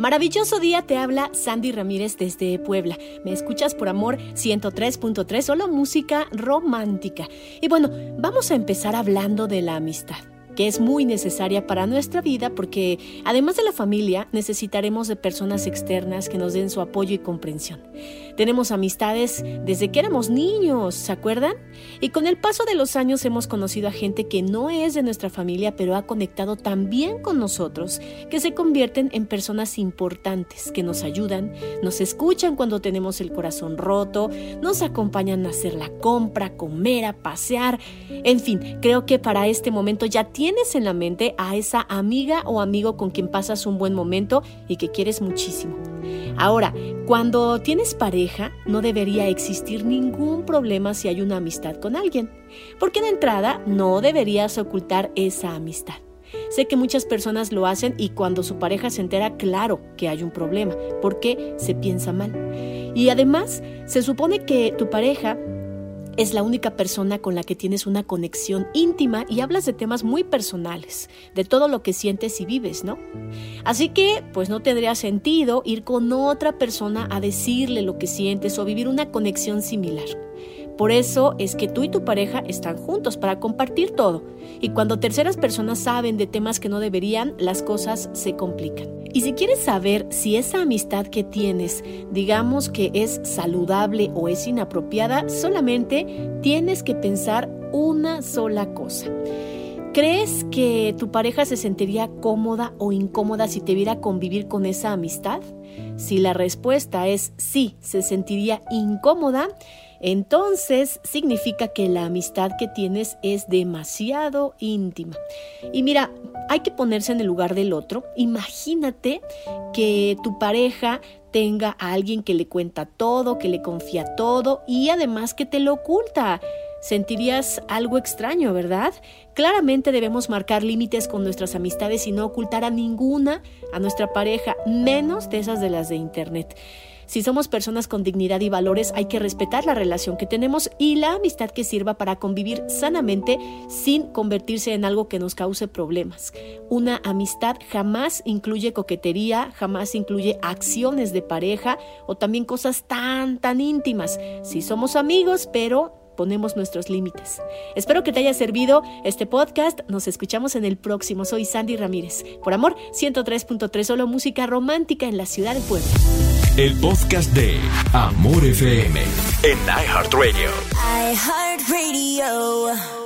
Maravilloso día, te habla Sandy Ramírez desde Puebla. Me escuchas por amor 103.3, solo música romántica. Y bueno, vamos a empezar hablando de la amistad que es muy necesaria para nuestra vida porque además de la familia necesitaremos de personas externas que nos den su apoyo y comprensión. Tenemos amistades desde que éramos niños, ¿se acuerdan? Y con el paso de los años hemos conocido a gente que no es de nuestra familia pero ha conectado tan bien con nosotros que se convierten en personas importantes que nos ayudan, nos escuchan cuando tenemos el corazón roto, nos acompañan a hacer la compra, comer, a pasear, en fin, creo que para este momento ya tienes en la mente a esa amiga o amigo con quien pasas un buen momento y que quieres muchísimo. Ahora, cuando tienes pareja, no debería existir ningún problema si hay una amistad con alguien, porque de entrada no deberías ocultar esa amistad. Sé que muchas personas lo hacen y cuando su pareja se entera, claro que hay un problema, porque se piensa mal. Y además, se supone que tu pareja es la única persona con la que tienes una conexión íntima y hablas de temas muy personales, de todo lo que sientes y vives, ¿no? Así que, pues no tendría sentido ir con otra persona a decirle lo que sientes o vivir una conexión similar. Por eso es que tú y tu pareja están juntos para compartir todo. Y cuando terceras personas saben de temas que no deberían, las cosas se complican. Y si quieres saber si esa amistad que tienes, digamos que es saludable o es inapropiada, solamente tienes que pensar una sola cosa. ¿Crees que tu pareja se sentiría cómoda o incómoda si te viera convivir con esa amistad? Si la respuesta es sí, se sentiría incómoda, entonces significa que la amistad que tienes es demasiado íntima. Y mira, hay que ponerse en el lugar del otro. Imagínate que tu pareja tenga a alguien que le cuenta todo, que le confía todo y además que te lo oculta. Sentirías algo extraño, ¿verdad? Claramente debemos marcar límites con nuestras amistades y no ocultar a ninguna a nuestra pareja, menos de esas de las de Internet. Si somos personas con dignidad y valores, hay que respetar la relación que tenemos y la amistad que sirva para convivir sanamente sin convertirse en algo que nos cause problemas. Una amistad jamás incluye coquetería, jamás incluye acciones de pareja o también cosas tan, tan íntimas. Si somos amigos, pero ponemos nuestros límites. Espero que te haya servido este podcast. Nos escuchamos en el próximo. Soy Sandy Ramírez. Por amor, 103.3 solo música romántica en la ciudad de Puebla. El podcast de Amor FM en iHeartRadio. iHeartRadio.